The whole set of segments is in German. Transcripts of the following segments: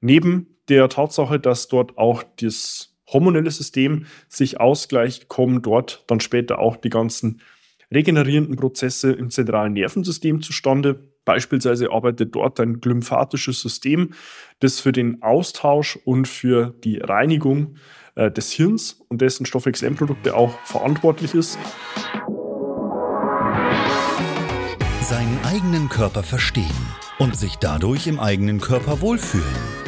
Neben der Tatsache, dass dort auch das hormonelle System sich ausgleicht, kommen dort dann später auch die ganzen regenerierenden Prozesse im zentralen Nervensystem zustande. Beispielsweise arbeitet dort ein glymphatisches System, das für den Austausch und für die Reinigung äh, des Hirns und dessen Stoffwechselendprodukte auch verantwortlich ist. Seinen eigenen Körper verstehen und sich dadurch im eigenen Körper wohlfühlen.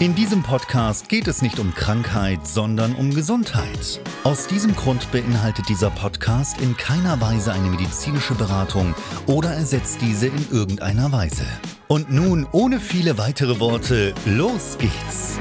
In diesem Podcast geht es nicht um Krankheit, sondern um Gesundheit. Aus diesem Grund beinhaltet dieser Podcast in keiner Weise eine medizinische Beratung oder ersetzt diese in irgendeiner Weise. Und nun, ohne viele weitere Worte, los geht's!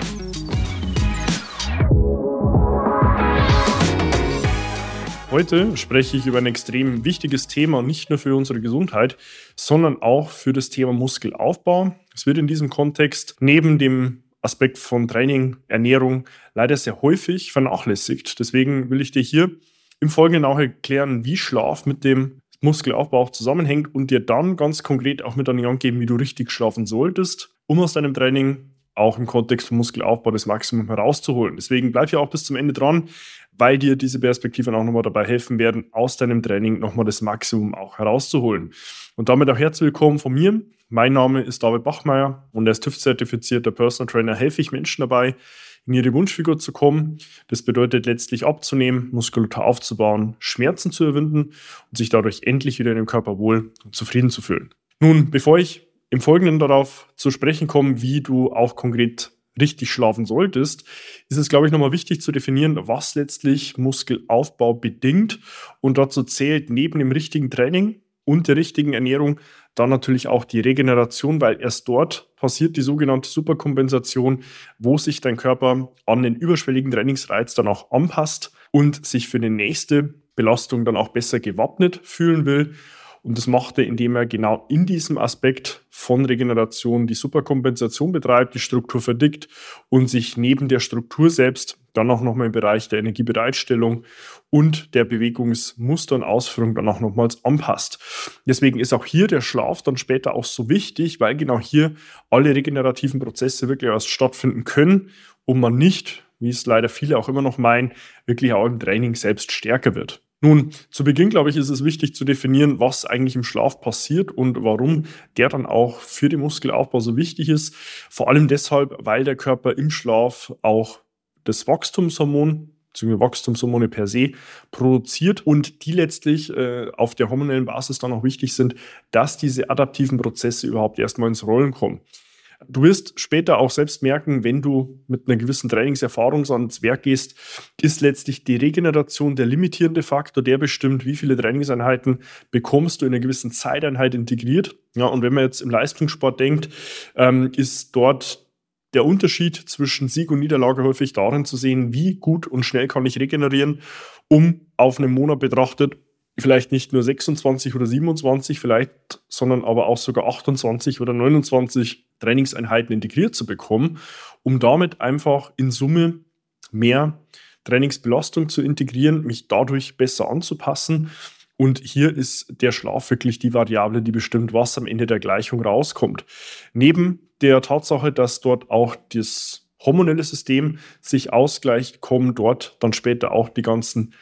Heute spreche ich über ein extrem wichtiges Thema, nicht nur für unsere Gesundheit, sondern auch für das Thema Muskelaufbau. Es wird in diesem Kontext neben dem Aspekt von Training, Ernährung leider sehr häufig vernachlässigt. Deswegen will ich dir hier im Folgenden auch erklären, wie Schlaf mit dem Muskelaufbau auch zusammenhängt und dir dann ganz konkret auch mit an die Hand geben, wie du richtig schlafen solltest, um aus deinem Training auch im Kontext von Muskelaufbau das Maximum herauszuholen. Deswegen bleib ja auch bis zum Ende dran, weil dir diese Perspektiven auch nochmal dabei helfen werden, aus deinem Training nochmal das Maximum auch herauszuholen. Und damit auch herzlich willkommen von mir. Mein Name ist David Bachmeier und als TÜV-zertifizierter Personal Trainer helfe ich Menschen dabei, in ihre Wunschfigur zu kommen. Das bedeutet letztlich abzunehmen, Muskulatur aufzubauen, Schmerzen zu überwinden und sich dadurch endlich wieder in dem Körper wohl und zufrieden zu fühlen. Nun, bevor ich im Folgenden darauf zu sprechen komme, wie du auch konkret richtig schlafen solltest, ist es, glaube ich, nochmal wichtig zu definieren, was letztlich Muskelaufbau bedingt. Und dazu zählt neben dem richtigen Training und der richtigen Ernährung dann natürlich auch die Regeneration, weil erst dort passiert die sogenannte Superkompensation, wo sich dein Körper an den überschwelligen Trainingsreiz dann auch anpasst und sich für die nächste Belastung dann auch besser gewappnet fühlen will. Und das macht er, indem er genau in diesem Aspekt von Regeneration die Superkompensation betreibt, die Struktur verdickt und sich neben der Struktur selbst dann auch nochmal im Bereich der Energiebereitstellung und der Bewegungsmuster und Ausführung dann auch nochmals anpasst. Deswegen ist auch hier der Schlaf dann später auch so wichtig, weil genau hier alle regenerativen Prozesse wirklich erst stattfinden können und man nicht, wie es leider viele auch immer noch meinen, wirklich auch im Training selbst stärker wird. Nun, zu Beginn, glaube ich, ist es wichtig zu definieren, was eigentlich im Schlaf passiert und warum der dann auch für den Muskelaufbau so wichtig ist. Vor allem deshalb, weil der Körper im Schlaf auch das Wachstumshormon bzw. Wachstumshormone per se produziert und die letztlich äh, auf der hormonellen Basis dann auch wichtig sind, dass diese adaptiven Prozesse überhaupt erstmal ins Rollen kommen. Du wirst später auch selbst merken, wenn du mit einer gewissen Trainingserfahrung ans Werk gehst, ist letztlich die Regeneration der limitierende Faktor, der bestimmt, wie viele Trainingseinheiten bekommst du in einer gewissen Zeiteinheit integriert. Ja, und wenn man jetzt im Leistungssport denkt, ähm, ist dort der Unterschied zwischen Sieg und Niederlage häufig darin zu sehen, wie gut und schnell kann ich regenerieren, um auf einen Monat betrachtet vielleicht nicht nur 26 oder 27 vielleicht, sondern aber auch sogar 28 oder 29 Trainingseinheiten integriert zu bekommen, um damit einfach in Summe mehr Trainingsbelastung zu integrieren, mich dadurch besser anzupassen. Und hier ist der Schlaf wirklich die Variable, die bestimmt, was am Ende der Gleichung rauskommt. Neben der Tatsache, dass dort auch das hormonelle System sich ausgleicht, kommen dort dann später auch die ganzen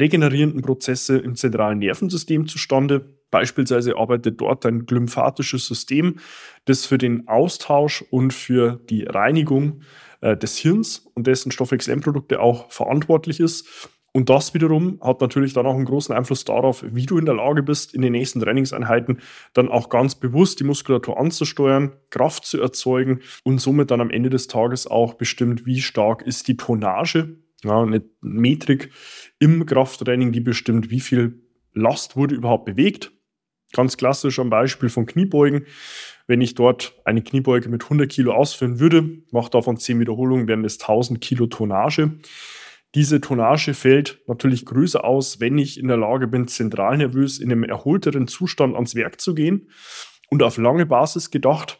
regenerierenden Prozesse im zentralen Nervensystem zustande. Beispielsweise arbeitet dort ein glymphatisches System, das für den Austausch und für die Reinigung äh, des Hirns und dessen Stoffwechselendprodukte auch verantwortlich ist. Und das wiederum hat natürlich dann auch einen großen Einfluss darauf, wie du in der Lage bist, in den nächsten Trainingseinheiten dann auch ganz bewusst die Muskulatur anzusteuern, Kraft zu erzeugen und somit dann am Ende des Tages auch bestimmt, wie stark ist die Tonnage. Ja, eine Metrik im Krafttraining, die bestimmt, wie viel Last wurde überhaupt bewegt. Ganz klassisch am Beispiel von Kniebeugen. Wenn ich dort eine Kniebeuge mit 100 Kilo ausführen würde, mache davon 10 Wiederholungen, wären das 1000 Kilo Tonnage. Diese Tonnage fällt natürlich größer aus, wenn ich in der Lage bin, zentral nervös in einem erholteren Zustand ans Werk zu gehen. Und auf lange Basis gedacht,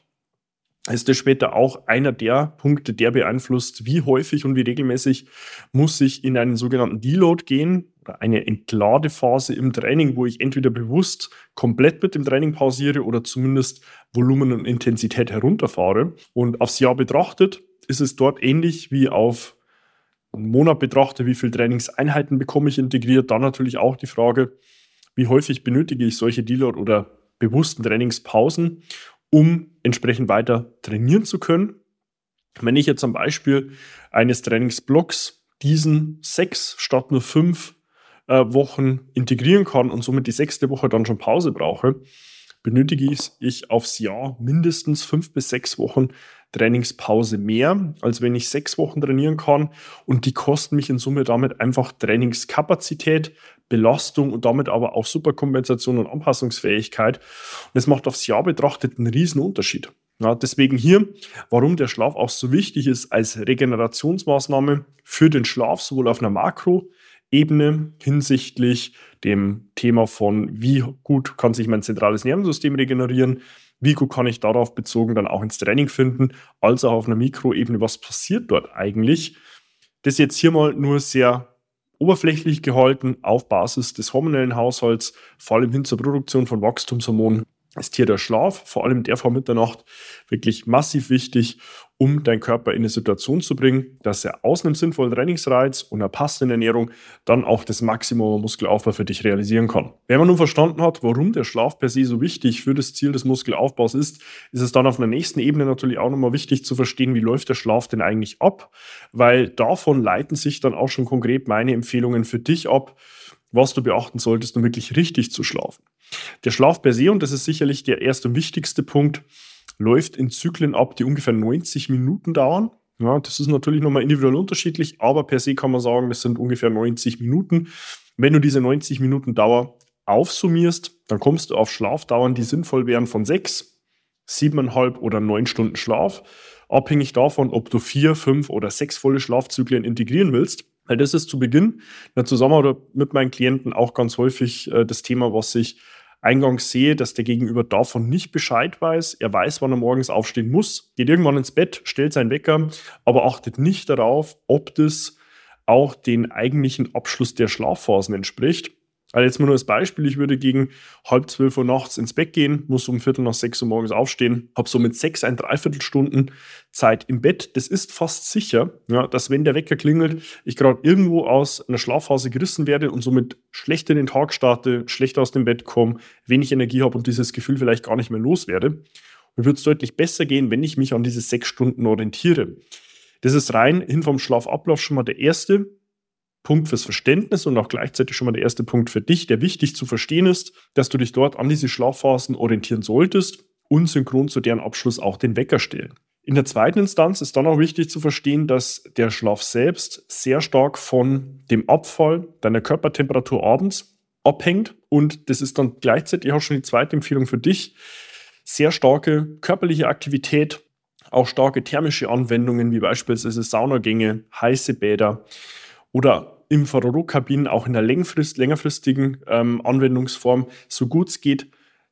ist das später auch einer der Punkte, der beeinflusst, wie häufig und wie regelmäßig muss ich in einen sogenannten Deload gehen, eine Entladephase im Training, wo ich entweder bewusst komplett mit dem Training pausiere oder zumindest Volumen und Intensität herunterfahre. Und aufs Jahr betrachtet ist es dort ähnlich wie auf einen Monat betrachte, wie viele Trainingseinheiten bekomme ich integriert, dann natürlich auch die Frage, wie häufig benötige ich solche Dealer oder bewussten Trainingspausen, um entsprechend weiter trainieren zu können. Wenn ich jetzt am Beispiel eines Trainingsblocks diesen sechs statt nur fünf äh, Wochen integrieren kann und somit die sechste Woche dann schon Pause brauche, benötige ich aufs Jahr mindestens fünf bis sechs Wochen Trainingspause mehr, als wenn ich sechs Wochen trainieren kann. Und die kosten mich in Summe damit einfach Trainingskapazität, Belastung und damit aber auch Superkompensation und Anpassungsfähigkeit. Und es macht aufs Jahr betrachtet einen riesen Unterschied. Ja, deswegen hier, warum der Schlaf auch so wichtig ist als Regenerationsmaßnahme für den Schlaf, sowohl auf einer Makroebene hinsichtlich dem Thema von, wie gut kann sich mein zentrales Nervensystem regenerieren, wie gut kann ich darauf bezogen dann auch ins Training finden, als auch auf einer Mikroebene, was passiert dort eigentlich. Das jetzt hier mal nur sehr oberflächlich gehalten auf Basis des hormonellen Haushalts, vor allem hin zur Produktion von Wachstumshormonen ist hier der Schlaf, vor allem der vor Mitternacht, wirklich massiv wichtig, um deinen Körper in eine Situation zu bringen, dass er aus einem sinnvollen Trainingsreiz und einer passenden Ernährung dann auch das Maximum Muskelaufbau für dich realisieren kann. Wenn man nun verstanden hat, warum der Schlaf per se so wichtig für das Ziel des Muskelaufbaus ist, ist es dann auf einer nächsten Ebene natürlich auch nochmal wichtig zu verstehen, wie läuft der Schlaf denn eigentlich ab, weil davon leiten sich dann auch schon konkret meine Empfehlungen für dich ab, was du beachten solltest, um wirklich richtig zu schlafen. Der Schlaf per se, und das ist sicherlich der erste und wichtigste Punkt, läuft in Zyklen ab, die ungefähr 90 Minuten dauern. Ja, das ist natürlich nochmal individuell unterschiedlich, aber per se kann man sagen, das sind ungefähr 90 Minuten. Wenn du diese 90 Minuten Dauer aufsummierst, dann kommst du auf Schlafdauern, die sinnvoll wären von sechs, siebeneinhalb oder neun Stunden Schlaf, abhängig davon, ob du vier, fünf oder sechs volle Schlafzyklen integrieren willst. Weil das ist zu Beginn in der Zusammenarbeit mit meinen Klienten auch ganz häufig äh, das Thema, was ich eingangs sehe, dass der Gegenüber davon nicht Bescheid weiß. Er weiß, wann er morgens aufstehen muss, geht irgendwann ins Bett, stellt seinen Wecker, aber achtet nicht darauf, ob das auch den eigentlichen Abschluss der Schlafphasen entspricht. Also jetzt mal nur als Beispiel, ich würde gegen halb zwölf Uhr nachts ins Bett gehen, muss um Viertel nach sechs Uhr morgens aufstehen, habe somit sechs, ein Dreiviertelstunden Zeit im Bett. Das ist fast sicher, ja, dass wenn der Wecker klingelt, ich gerade irgendwo aus einer Schlafphase gerissen werde und somit schlecht in den Tag starte, schlecht aus dem Bett komme, wenig Energie habe und dieses Gefühl vielleicht gar nicht mehr loswerde. Mir würde es deutlich besser gehen, wenn ich mich an diese sechs Stunden orientiere. Das ist rein hin vom Schlafablauf schon mal der erste Punkt fürs Verständnis und auch gleichzeitig schon mal der erste Punkt für dich, der wichtig zu verstehen ist, dass du dich dort an diese Schlafphasen orientieren solltest und synchron zu deren Abschluss auch den Wecker stellen. In der zweiten Instanz ist dann auch wichtig zu verstehen, dass der Schlaf selbst sehr stark von dem Abfall deiner Körpertemperatur abends abhängt und das ist dann gleichzeitig auch schon die zweite Empfehlung für dich. Sehr starke körperliche Aktivität, auch starke thermische Anwendungen wie beispielsweise Saunagänge, heiße Bäder, oder Infrarotkabinen auch in der längerfrist, längerfristigen ähm, Anwendungsform so gut es geht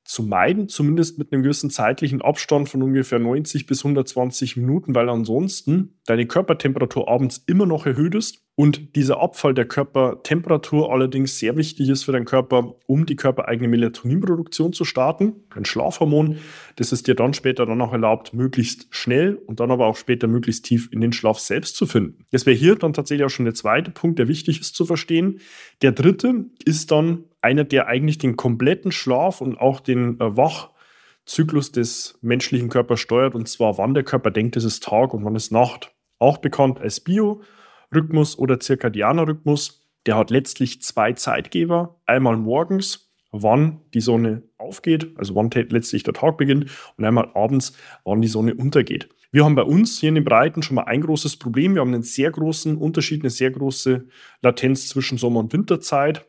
zu meiden, zumindest mit einem gewissen zeitlichen Abstand von ungefähr 90 bis 120 Minuten, weil ansonsten deine Körpertemperatur abends immer noch erhöht ist und dieser Abfall der Körpertemperatur allerdings sehr wichtig ist für deinen Körper, um die körpereigene Melatoninproduktion zu starten, ein Schlafhormon, das es dir dann später dann auch erlaubt, möglichst schnell und dann aber auch später möglichst tief in den Schlaf selbst zu finden. Das wäre hier dann tatsächlich auch schon der zweite Punkt, der wichtig ist zu verstehen. Der dritte ist dann einer, der eigentlich den kompletten Schlaf und auch den äh, Wachzyklus des menschlichen Körpers steuert, und zwar wann der Körper denkt, es ist Tag und wann es Nacht. Auch bekannt als Biorhythmus oder zirkadianer Rhythmus. Der hat letztlich zwei Zeitgeber. Einmal morgens, wann die Sonne aufgeht, also wann letztlich der Tag beginnt, und einmal abends, wann die Sonne untergeht. Wir haben bei uns hier in den Breiten schon mal ein großes Problem. Wir haben einen sehr großen Unterschied, eine sehr große Latenz zwischen Sommer- und Winterzeit.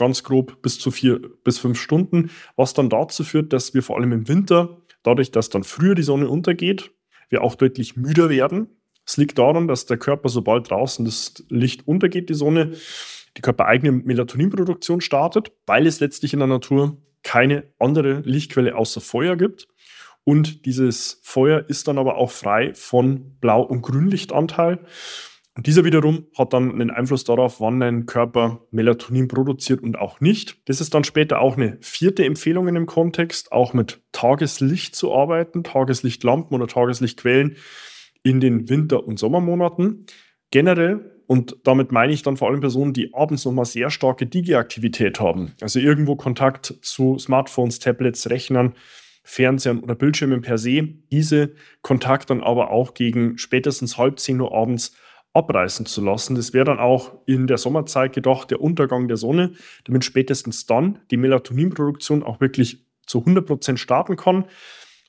Ganz grob bis zu vier bis fünf Stunden, was dann dazu führt, dass wir vor allem im Winter, dadurch, dass dann früher die Sonne untergeht, wir auch deutlich müder werden. Es liegt daran, dass der Körper, sobald draußen das Licht untergeht, die Sonne, die körpereigene Melatoninproduktion startet, weil es letztlich in der Natur keine andere Lichtquelle außer Feuer gibt. Und dieses Feuer ist dann aber auch frei von Blau- und Grünlichtanteil. Und dieser wiederum hat dann einen Einfluss darauf, wann dein Körper Melatonin produziert und auch nicht. Das ist dann später auch eine vierte Empfehlung in dem Kontext, auch mit Tageslicht zu arbeiten, Tageslichtlampen oder Tageslichtquellen in den Winter- und Sommermonaten. Generell, und damit meine ich dann vor allem Personen, die abends nochmal sehr starke Digi-Aktivität haben, also irgendwo Kontakt zu Smartphones, Tablets, Rechnern, Fernsehern oder Bildschirmen per se, diese Kontakt dann aber auch gegen spätestens halb zehn Uhr abends abreißen zu lassen. Das wäre dann auch in der Sommerzeit gedacht der Untergang der Sonne, damit spätestens dann die Melatoninproduktion auch wirklich zu 100 Prozent starten kann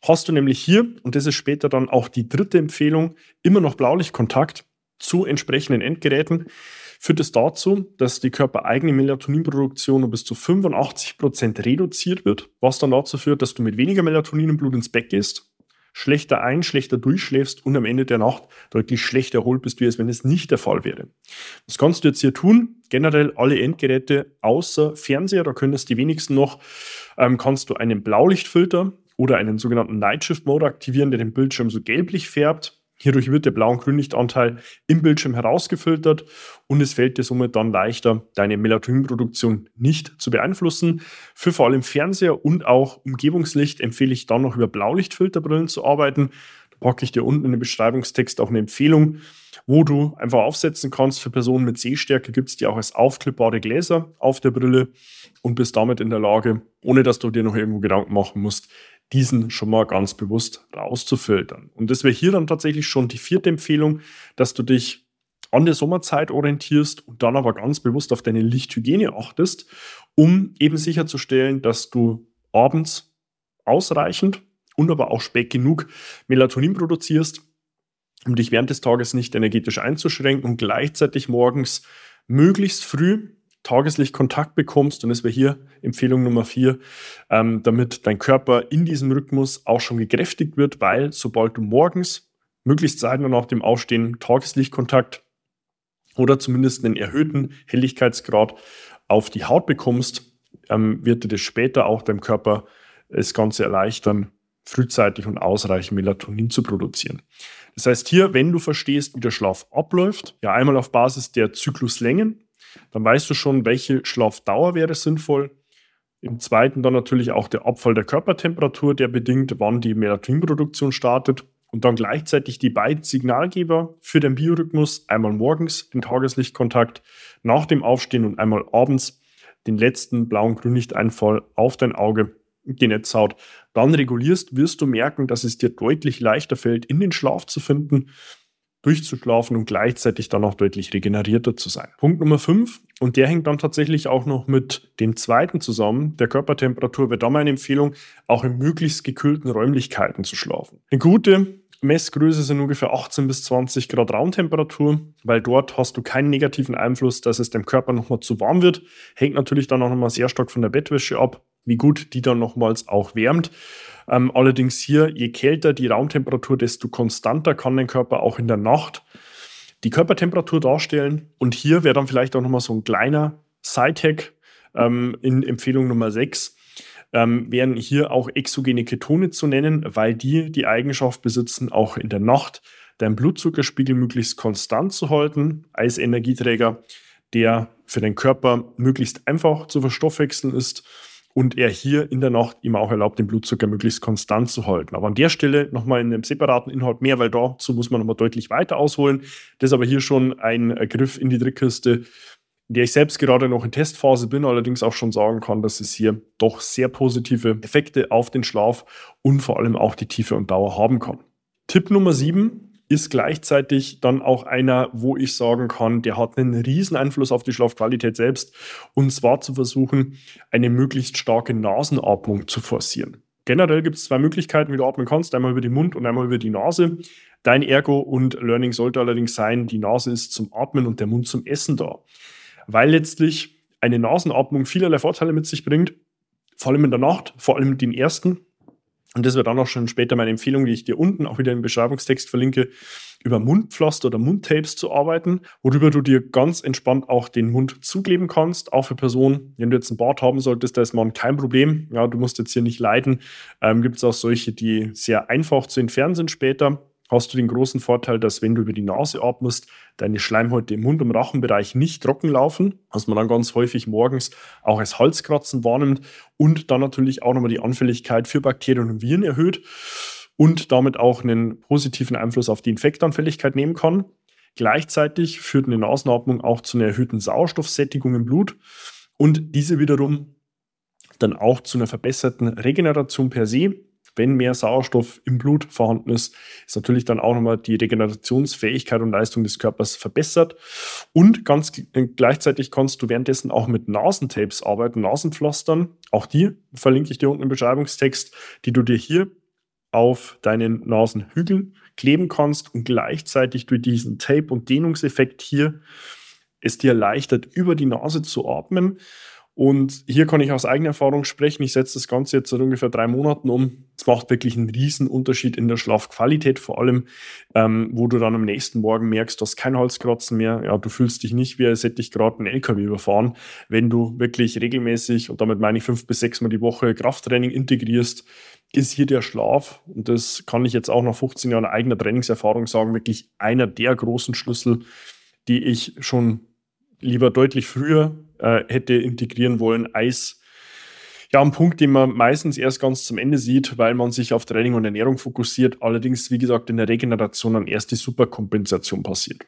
hast du nämlich hier, und das ist später dann auch die dritte Empfehlung, immer noch Blaulichtkontakt zu entsprechenden Endgeräten, führt es dazu, dass die körpereigene Melatoninproduktion um bis zu 85 Prozent reduziert wird, was dann dazu führt, dass du mit weniger Melatonin im Blut ins Bett gehst, schlechter ein, schlechter durchschläfst und am Ende der Nacht deutlich schlechter erholt bist, wie es wenn es nicht der Fall wäre. Was kannst du jetzt hier tun? Generell alle Endgeräte außer Fernseher, da können es die wenigsten noch, ähm, kannst du einen Blaulichtfilter oder einen sogenannten Night Shift Mode aktivieren, der den Bildschirm so gelblich färbt. Hierdurch wird der Blau- und Grünlichtanteil im Bildschirm herausgefiltert und es fällt dir somit dann leichter, deine Melatoninproduktion nicht zu beeinflussen. Für vor allem Fernseher und auch Umgebungslicht empfehle ich dann noch über Blaulichtfilterbrillen zu arbeiten. Da packe ich dir unten in den Beschreibungstext auch eine Empfehlung, wo du einfach aufsetzen kannst. Für Personen mit Sehstärke gibt es die auch als aufklippbare Gläser auf der Brille und bist damit in der Lage, ohne dass du dir noch irgendwo Gedanken machen musst, diesen schon mal ganz bewusst rauszufiltern. Und das wäre hier dann tatsächlich schon die vierte Empfehlung, dass du dich an der Sommerzeit orientierst und dann aber ganz bewusst auf deine Lichthygiene achtest, um eben sicherzustellen, dass du abends ausreichend und aber auch spät genug Melatonin produzierst, um dich während des Tages nicht energetisch einzuschränken und gleichzeitig morgens möglichst früh Tageslichtkontakt bekommst, und das wäre hier Empfehlung Nummer vier, ähm, damit dein Körper in diesem Rhythmus auch schon gekräftigt wird, weil sobald du morgens, möglichst zeitnah nach dem Aufstehen, Tageslichtkontakt oder zumindest einen erhöhten Helligkeitsgrad auf die Haut bekommst, ähm, wird dir das später auch deinem Körper das Ganze erleichtern, frühzeitig und ausreichend Melatonin zu produzieren. Das heißt hier, wenn du verstehst, wie der Schlaf abläuft, ja einmal auf Basis der Zykluslängen, dann weißt du schon, welche Schlafdauer wäre sinnvoll. Im zweiten dann natürlich auch der Abfall der Körpertemperatur, der bedingt, wann die Melatoninproduktion startet. Und dann gleichzeitig die beiden Signalgeber für den Biorhythmus, einmal morgens den Tageslichtkontakt, nach dem Aufstehen und einmal abends den letzten blauen Grünlichteinfall auf dein Auge, die Netzhaut, dann regulierst, wirst du merken, dass es dir deutlich leichter fällt, in den Schlaf zu finden durchzuschlafen und gleichzeitig dann auch deutlich regenerierter zu sein. Punkt Nummer 5, und der hängt dann tatsächlich auch noch mit dem zweiten zusammen, der Körpertemperatur, wäre da meine Empfehlung, auch in möglichst gekühlten Räumlichkeiten zu schlafen. Eine gute Messgröße sind ungefähr 18 bis 20 Grad Raumtemperatur, weil dort hast du keinen negativen Einfluss, dass es dem Körper nochmal zu warm wird. Hängt natürlich dann auch nochmal sehr stark von der Bettwäsche ab, wie gut die dann nochmals auch wärmt. Ähm, allerdings hier, je kälter die Raumtemperatur, desto konstanter kann dein Körper auch in der Nacht die Körpertemperatur darstellen. Und hier wäre dann vielleicht auch nochmal so ein kleiner Side-Hack ähm, in Empfehlung Nummer 6. Ähm, wären hier auch exogene Ketone zu nennen, weil die die Eigenschaft besitzen, auch in der Nacht deinen Blutzuckerspiegel möglichst konstant zu halten als Energieträger, der für den Körper möglichst einfach zu verstoffwechseln ist und er hier in der Nacht ihm auch erlaubt, den Blutzucker möglichst konstant zu halten. Aber an der Stelle nochmal in einem separaten Inhalt mehr, weil dazu muss man nochmal deutlich weiter ausholen. Das ist aber hier schon ein Griff in die Trickkiste, in der ich selbst gerade noch in Testphase bin, allerdings auch schon sagen kann, dass es hier doch sehr positive Effekte auf den Schlaf und vor allem auch die Tiefe und Dauer haben kann. Tipp Nummer sieben ist gleichzeitig dann auch einer, wo ich sagen kann, der hat einen riesen Einfluss auf die Schlafqualität selbst. Und zwar zu versuchen, eine möglichst starke Nasenatmung zu forcieren. Generell gibt es zwei Möglichkeiten, wie du atmen kannst. Einmal über den Mund und einmal über die Nase. Dein Ergo und Learning sollte allerdings sein, die Nase ist zum Atmen und der Mund zum Essen da. Weil letztlich eine Nasenatmung vielerlei Vorteile mit sich bringt, vor allem in der Nacht, vor allem den ersten. Und das wird dann auch schon später meine Empfehlung, die ich dir unten auch wieder im Beschreibungstext verlinke, über Mundpflaster oder Mundtapes zu arbeiten, worüber du dir ganz entspannt auch den Mund zukleben kannst. Auch für Personen, wenn du jetzt einen Bart haben solltest, da ist man kein Problem. Ja, du musst jetzt hier nicht leiden. Ähm, Gibt es auch solche, die sehr einfach zu entfernen sind später hast du den großen Vorteil, dass wenn du über die Nase atmest, deine Schleimhäute im Mund- und Rachenbereich nicht trocken laufen, was man dann ganz häufig morgens auch als Halskratzen wahrnimmt und dann natürlich auch nochmal die Anfälligkeit für Bakterien und Viren erhöht und damit auch einen positiven Einfluss auf die Infektanfälligkeit nehmen kann. Gleichzeitig führt eine Nasenatmung auch zu einer erhöhten Sauerstoffsättigung im Blut und diese wiederum dann auch zu einer verbesserten Regeneration per se wenn mehr Sauerstoff im Blut vorhanden ist, ist natürlich dann auch nochmal die Regenerationsfähigkeit und Leistung des Körpers verbessert. Und ganz äh, gleichzeitig kannst du währenddessen auch mit Nasentapes arbeiten, Nasenpflastern. Auch die verlinke ich dir unten im Beschreibungstext, die du dir hier auf deinen Nasenhügel kleben kannst und gleichzeitig durch diesen Tape- und Dehnungseffekt hier es dir erleichtert, über die Nase zu atmen und hier kann ich aus eigener Erfahrung sprechen. Ich setze das Ganze jetzt seit ungefähr drei Monaten um. Es macht wirklich einen riesen Unterschied in der Schlafqualität, vor allem, ähm, wo du dann am nächsten Morgen merkst, du hast kein Halskratzen mehr. Ja, du fühlst dich nicht, wie als hätte ich gerade einen LKW überfahren. Wenn du wirklich regelmäßig, und damit meine ich fünf bis sechs Mal die Woche Krafttraining integrierst, ist hier der Schlaf, und das kann ich jetzt auch nach 15 Jahren eigener Trainingserfahrung sagen, wirklich einer der großen Schlüssel, die ich schon lieber deutlich früher äh, hätte integrieren wollen, als ja, ein Punkt, den man meistens erst ganz zum Ende sieht, weil man sich auf Training und Ernährung fokussiert. Allerdings, wie gesagt, in der Regeneration dann erst die Superkompensation passiert.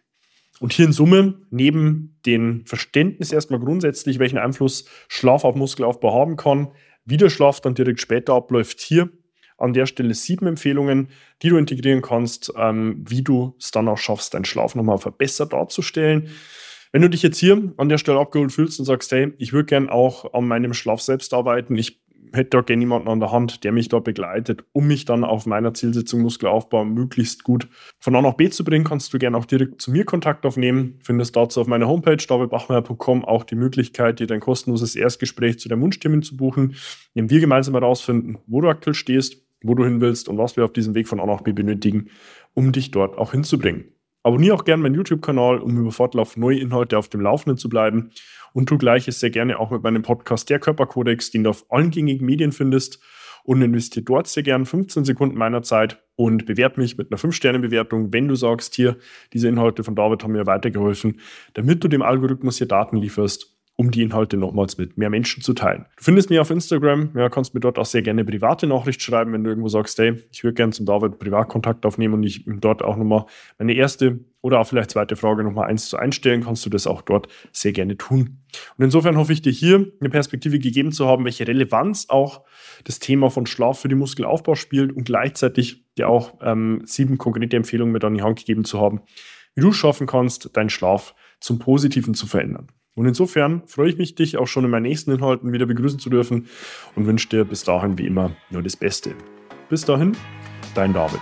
Und hier in Summe, neben dem Verständnis erstmal grundsätzlich, welchen Einfluss Schlaf auf Muskelaufbau haben kann, wie der Schlaf dann direkt später abläuft, hier an der Stelle sieben Empfehlungen, die du integrieren kannst, ähm, wie du es dann auch schaffst, deinen Schlaf nochmal verbessert darzustellen. Wenn du dich jetzt hier an der Stelle abgeholt fühlst und sagst, hey, ich würde gern auch an meinem Schlaf selbst arbeiten, ich hätte da gerne jemanden an der Hand, der mich da begleitet, um mich dann auf meiner Zielsetzung Muskelaufbau möglichst gut von A nach B zu bringen, kannst du gerne auch direkt zu mir Kontakt aufnehmen. Findest dazu auf meiner Homepage davidbachmeier.com auch die Möglichkeit, dir dein kostenloses Erstgespräch zu der Wunschthemen zu buchen, indem wir gemeinsam herausfinden, wo du aktuell stehst, wo du hin willst und was wir auf diesem Weg von A nach B benötigen, um dich dort auch hinzubringen. Abonniere auch gerne meinen YouTube-Kanal, um über Fortlauf neue Inhalte auf dem Laufenden zu bleiben. Und tu gleiches sehr gerne auch mit meinem Podcast Der Körperkodex, den du auf allen gängigen Medien findest. Und investiere dort sehr gerne 15 Sekunden meiner Zeit und bewerte mich mit einer 5-Sterne-Bewertung, wenn du sagst, hier, diese Inhalte von David haben mir weitergeholfen, damit du dem Algorithmus hier Daten lieferst um die Inhalte nochmals mit mehr Menschen zu teilen. Du findest mich auf Instagram, ja, kannst mir dort auch sehr gerne private Nachricht schreiben, wenn du irgendwo sagst, hey, ich würde gerne zum David Privatkontakt aufnehmen und ich ihm dort auch nochmal meine erste oder auch vielleicht zweite Frage nochmal eins zu einstellen, kannst du das auch dort sehr gerne tun. Und insofern hoffe ich dir hier eine Perspektive gegeben zu haben, welche Relevanz auch das Thema von Schlaf für den Muskelaufbau spielt und gleichzeitig dir auch ähm, sieben konkrete Empfehlungen mit an die Hand gegeben zu haben, wie du schaffen kannst, deinen Schlaf zum Positiven zu verändern. Und insofern freue ich mich, dich auch schon in meinen nächsten Inhalten wieder begrüßen zu dürfen und wünsche dir bis dahin wie immer nur das Beste. Bis dahin, dein David.